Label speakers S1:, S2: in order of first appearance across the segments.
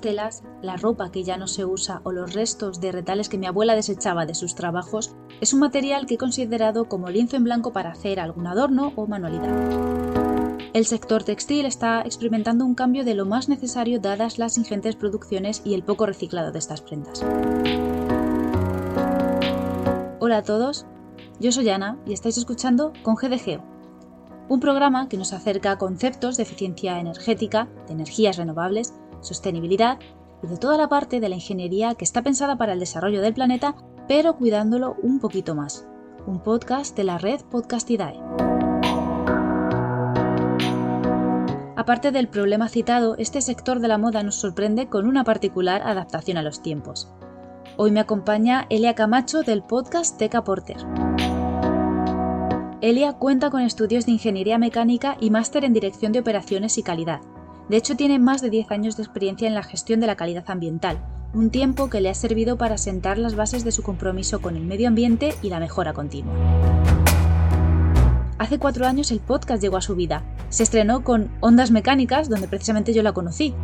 S1: telas, la ropa que ya no se usa o los restos de retales que mi abuela desechaba de sus trabajos, es un material que he considerado como lienzo en blanco para hacer algún adorno o manualidad. El sector textil está experimentando un cambio de lo más necesario dadas las ingentes producciones y el poco reciclado de estas prendas. Hola a todos, yo soy Ana y estáis escuchando con GDGeo, un programa que nos acerca a conceptos de eficiencia energética, de energías renovables, sostenibilidad y de toda la parte de la ingeniería que está pensada para el desarrollo del planeta, pero cuidándolo un poquito más. Un podcast de la red Podcastidae. Aparte del problema citado, este sector de la moda nos sorprende con una particular adaptación a los tiempos. Hoy me acompaña Elia Camacho del podcast Teca Porter. Elia cuenta con estudios de ingeniería mecánica y máster en dirección de operaciones y calidad. De hecho, tiene más de 10 años de experiencia en la gestión de la calidad ambiental, un tiempo que le ha servido para sentar las bases de su compromiso con el medio ambiente y la mejora continua. Hace cuatro años el podcast llegó a su vida. Se estrenó con Ondas Mecánicas, donde precisamente yo la conocí.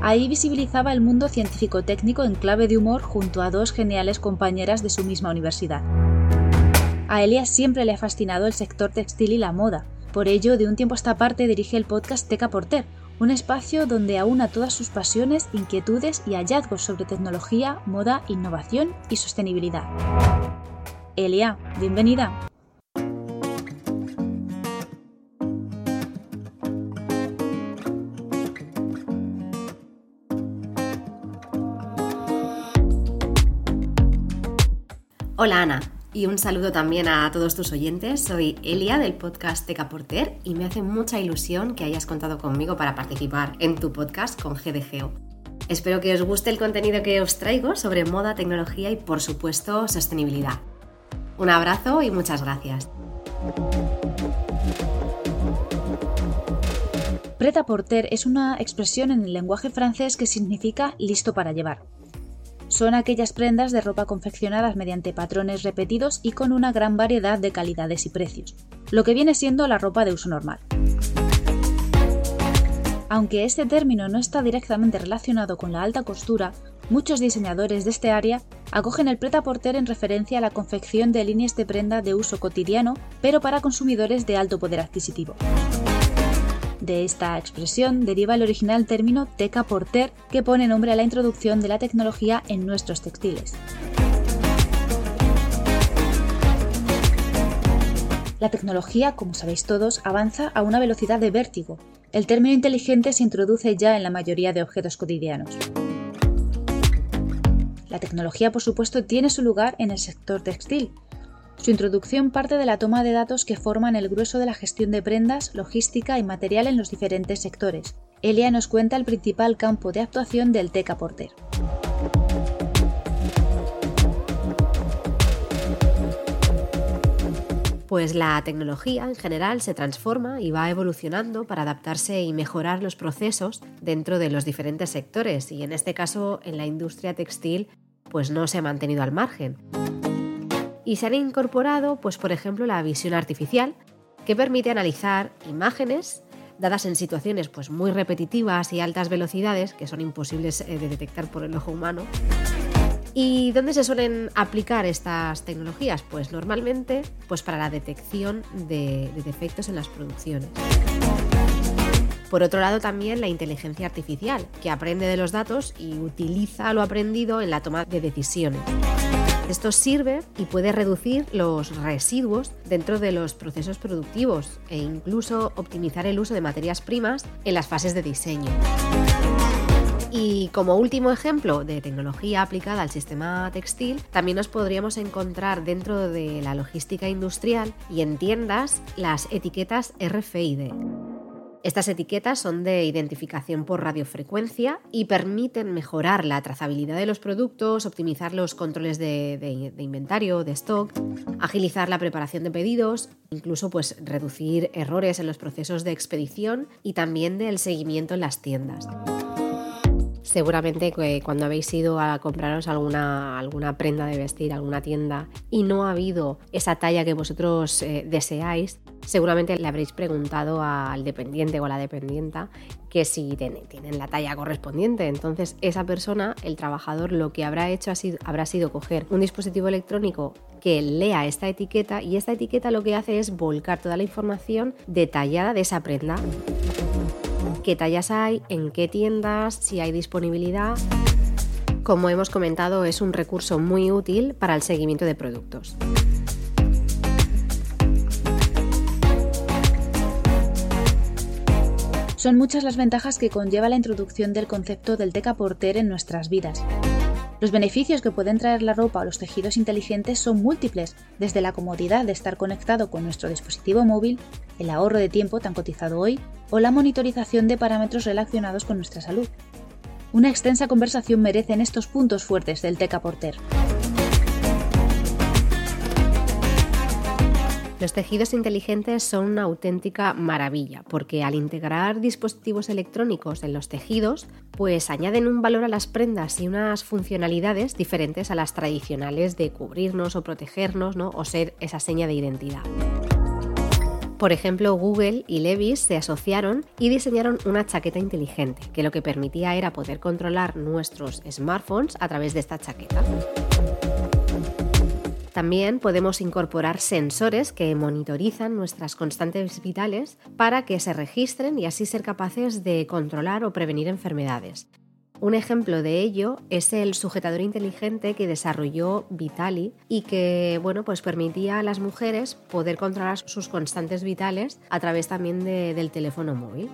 S1: Ahí visibilizaba el mundo científico-técnico en clave de humor junto a dos geniales compañeras de su misma universidad. A Elia siempre le ha fascinado el sector textil y la moda, por ello de un tiempo a esta parte dirige el podcast Teca Porter, un espacio donde aúna todas sus pasiones, inquietudes y hallazgos sobre tecnología, moda, innovación y sostenibilidad. Elia, bienvenida.
S2: Hola Ana, y un saludo también a todos tus oyentes. Soy Elia del podcast Teca Porter y me hace mucha ilusión que hayas contado conmigo para participar en tu podcast con GDGO. Espero que os guste el contenido que os traigo sobre moda, tecnología y por supuesto sostenibilidad. Un abrazo y muchas gracias.
S1: Preta porter es una expresión en el lenguaje francés que significa listo para llevar son aquellas prendas de ropa confeccionadas mediante patrones repetidos y con una gran variedad de calidades y precios, lo que viene siendo la ropa de uso normal. Aunque este término no está directamente relacionado con la alta costura, muchos diseñadores de este área acogen el pret-à-porter en referencia a la confección de líneas de prenda de uso cotidiano, pero para consumidores de alto poder adquisitivo. De esta expresión deriva el original término teca porter, que pone nombre a la introducción de la tecnología en nuestros textiles. La tecnología, como sabéis todos, avanza a una velocidad de vértigo. El término inteligente se introduce ya en la mayoría de objetos cotidianos. La tecnología, por supuesto, tiene su lugar en el sector textil, su introducción parte de la toma de datos que forman el grueso de la gestión de prendas, logística y material en los diferentes sectores. Elia nos cuenta el principal campo de actuación del TECA Porter.
S2: Pues la tecnología en general se transforma y va evolucionando para adaptarse y mejorar los procesos dentro de los diferentes sectores y en este caso en la industria textil pues no se ha mantenido al margen y se han incorporado, pues por ejemplo, la visión artificial, que permite analizar imágenes dadas en situaciones pues, muy repetitivas y altas velocidades, que son imposibles eh, de detectar por el ojo humano. ¿Y dónde se suelen aplicar estas tecnologías? Pues normalmente pues para la detección de, de defectos en las producciones. Por otro lado, también la inteligencia artificial, que aprende de los datos y utiliza lo aprendido en la toma de decisiones. Esto sirve y puede reducir los residuos dentro de los procesos productivos e incluso optimizar el uso de materias primas en las fases de diseño. Y como último ejemplo de tecnología aplicada al sistema textil, también nos podríamos encontrar dentro de la logística industrial y en tiendas las etiquetas RFID. Estas etiquetas son de identificación por radiofrecuencia y permiten mejorar la trazabilidad de los productos, optimizar los controles de, inventario, de stock, agilizar la preparación de pedidos, incluso pues, reducir errores en los procesos de expedición y también del seguimiento en las tiendas. Seguramente que cuando habéis ido a compraros alguna, alguna prenda de vestir, alguna tienda, y no ha habido esa talla que vosotros eh, deseáis, seguramente le habréis preguntado al dependiente o a la dependienta que si tienen, la talla correspondiente. Entonces, esa persona, el trabajador, lo que habrá hecho habrá sido coger un dispositivo electrónico que lea esta etiqueta y esta etiqueta lo que hace es volcar toda la información detallada de esa prenda qué tallas hay, en qué tiendas, si hay disponibilidad. Como hemos comentado, es un recurso muy útil para el seguimiento de productos.
S1: Son muchas las ventajas que conlleva la introducción del concepto del teca porter en nuestras vidas. Los beneficios que pueden traer la ropa o los tejidos inteligentes son múltiples, desde la comodidad de estar conectado con nuestro dispositivo móvil, el ahorro de tiempo tan cotizado hoy, o la monitorización de parámetros relacionados con nuestra salud. Una extensa conversación merecen estos puntos fuertes del Teca Porter.
S2: Los tejidos inteligentes son una auténtica maravilla porque al integrar dispositivos electrónicos en los tejidos, pues añaden un valor a las prendas y unas funcionalidades diferentes a las tradicionales de cubrirnos o protegernos ¿no? o ser esa seña de identidad. Por ejemplo, Google y Levis se asociaron y diseñaron una chaqueta inteligente, que lo que permitía era poder controlar nuestros smartphones a través de esta chaqueta. También podemos incorporar sensores que monitorizan nuestras constantes vitales para que se registren y así ser capaces de controlar o prevenir enfermedades. Un ejemplo de ello es el sujetador inteligente que desarrolló Vitali y que bueno, pues permitía a las mujeres poder controlar sus constantes vitales a través también del teléfono móvil.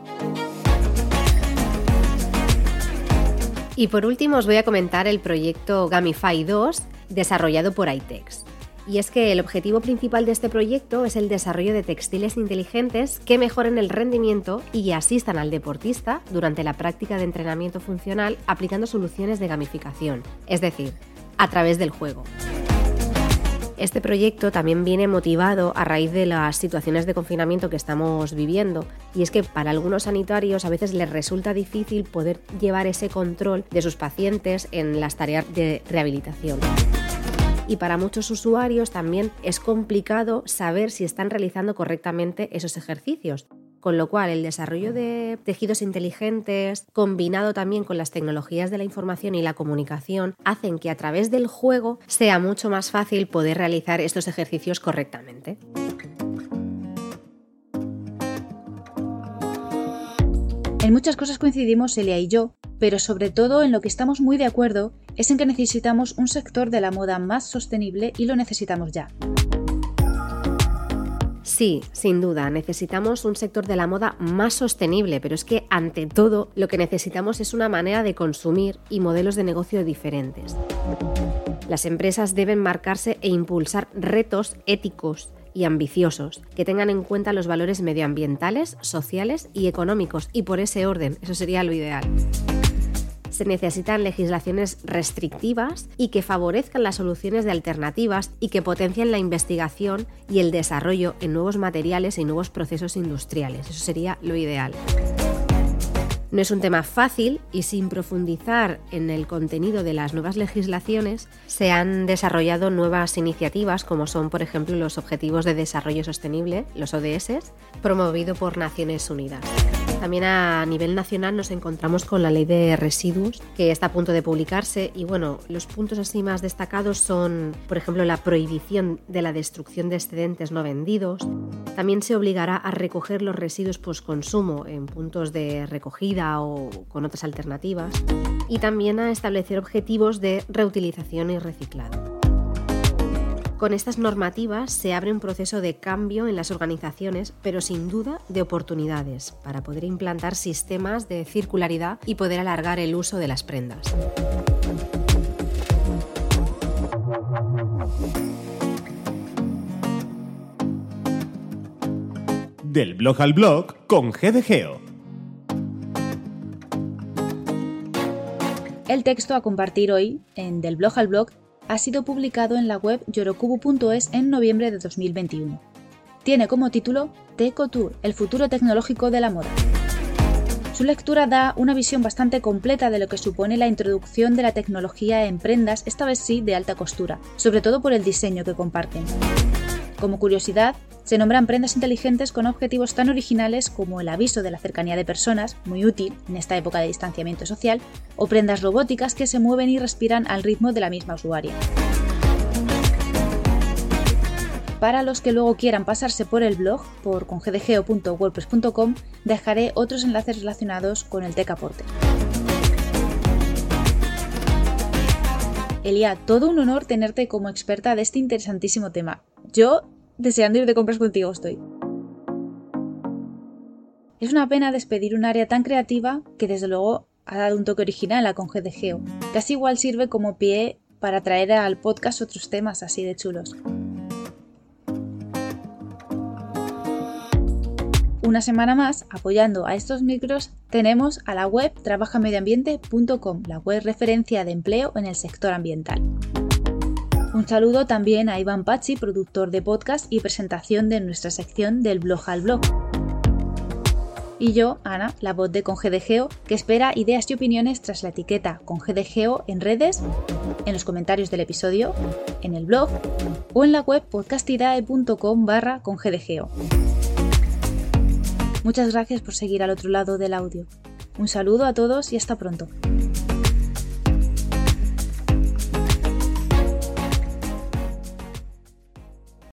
S2: Y por último os voy a comentar el proyecto Gamify 2 desarrollado por iTex. Y es que el objetivo principal de este proyecto es el desarrollo de textiles inteligentes que mejoren el rendimiento y asistan al deportista durante la práctica de entrenamiento funcional aplicando soluciones de gamificación, es decir, a través del juego. Este proyecto también viene motivado a raíz de las situaciones de confinamiento que estamos viviendo y es que para algunos sanitarios a veces les resulta difícil poder llevar ese control de sus pacientes en las tareas de rehabilitación y para muchos usuarios también es complicado saber si están realizando correctamente esos ejercicios. Con lo cual, el desarrollo de tejidos inteligentes, combinado también con las tecnologías de la información y la comunicación, hacen que a través del juego sea mucho más fácil poder realizar estos ejercicios correctamente.
S1: En muchas cosas coincidimos Elia y yo, pero sobre todo en lo que estamos muy de acuerdo es en que necesitamos un sector de la moda más sostenible y lo necesitamos ya.
S2: Sí, sin duda, necesitamos un sector de la moda más sostenible, pero es que ante todo lo que necesitamos es una manera de consumir y modelos de negocio diferentes. Las empresas deben marcarse e impulsar retos éticos y ambiciosos, que tengan en cuenta los valores medioambientales, sociales y económicos, y por ese orden, eso sería lo ideal se necesitan legislaciones restrictivas y que favorezcan las soluciones de alternativas y que potencien la investigación y el desarrollo en nuevos materiales y nuevos procesos industriales. Eso sería lo ideal. No es un tema fácil y sin profundizar en el contenido de las nuevas legislaciones, se han desarrollado nuevas iniciativas como son, por ejemplo, los Objetivos de Desarrollo Sostenible, los ODS, promovido por Naciones Unidas. También a nivel nacional nos encontramos con la ley de residuos que está a punto de publicarse y bueno, los puntos así más destacados son, por ejemplo, la prohibición de la destrucción de excedentes no vendidos. También se obligará a recoger los residuos post-consumo en puntos de recogida o con otras alternativas y también a establecer objetivos de reutilización y reciclado. Con estas normativas se abre un proceso de cambio en las organizaciones, pero sin duda de oportunidades para poder implantar sistemas de circularidad y poder alargar el uso de las prendas.
S3: Del blog al blog con GDGeo.
S1: El texto a compartir hoy en Del blog al blog ha sido publicado en la web yorokubu.es en noviembre de 2021. Tiene como título Teco Tour, el futuro tecnológico de la moda. Su lectura da una visión bastante completa de lo que supone la introducción de la tecnología en prendas, esta vez sí de alta costura, sobre todo por el diseño que comparten. Como curiosidad, se nombran prendas inteligentes con objetivos tan originales como el aviso de la cercanía de personas, muy útil en esta época de distanciamiento social, o prendas robóticas que se mueven y respiran al ritmo de la misma usuaria. Para los que luego quieran pasarse por el blog, por congdgeo.wordpress.com, dejaré otros enlaces relacionados con el Tech Elia, todo un honor tenerte como experta de este interesantísimo tema. Yo deseando ir de compras contigo estoy. Es una pena despedir un área tan creativa que desde luego ha dado un toque original a Conge de Geo. Casi igual sirve como pie para traer al podcast otros temas así de chulos. Una semana más, apoyando a estos micros, tenemos a la web trabajamedioambiente.com, la web referencia de empleo en el sector ambiental. Un saludo también a Iván Pachi, productor de podcast y presentación de nuestra sección del blog al blog. Y yo, Ana, la voz de Congedegeo, que espera ideas y opiniones tras la etiqueta Congedegeo en redes, en los comentarios del episodio, en el blog o en la web podcastidae.com barra Congedegeo. Muchas gracias por seguir al otro lado del audio. Un saludo a todos y hasta pronto.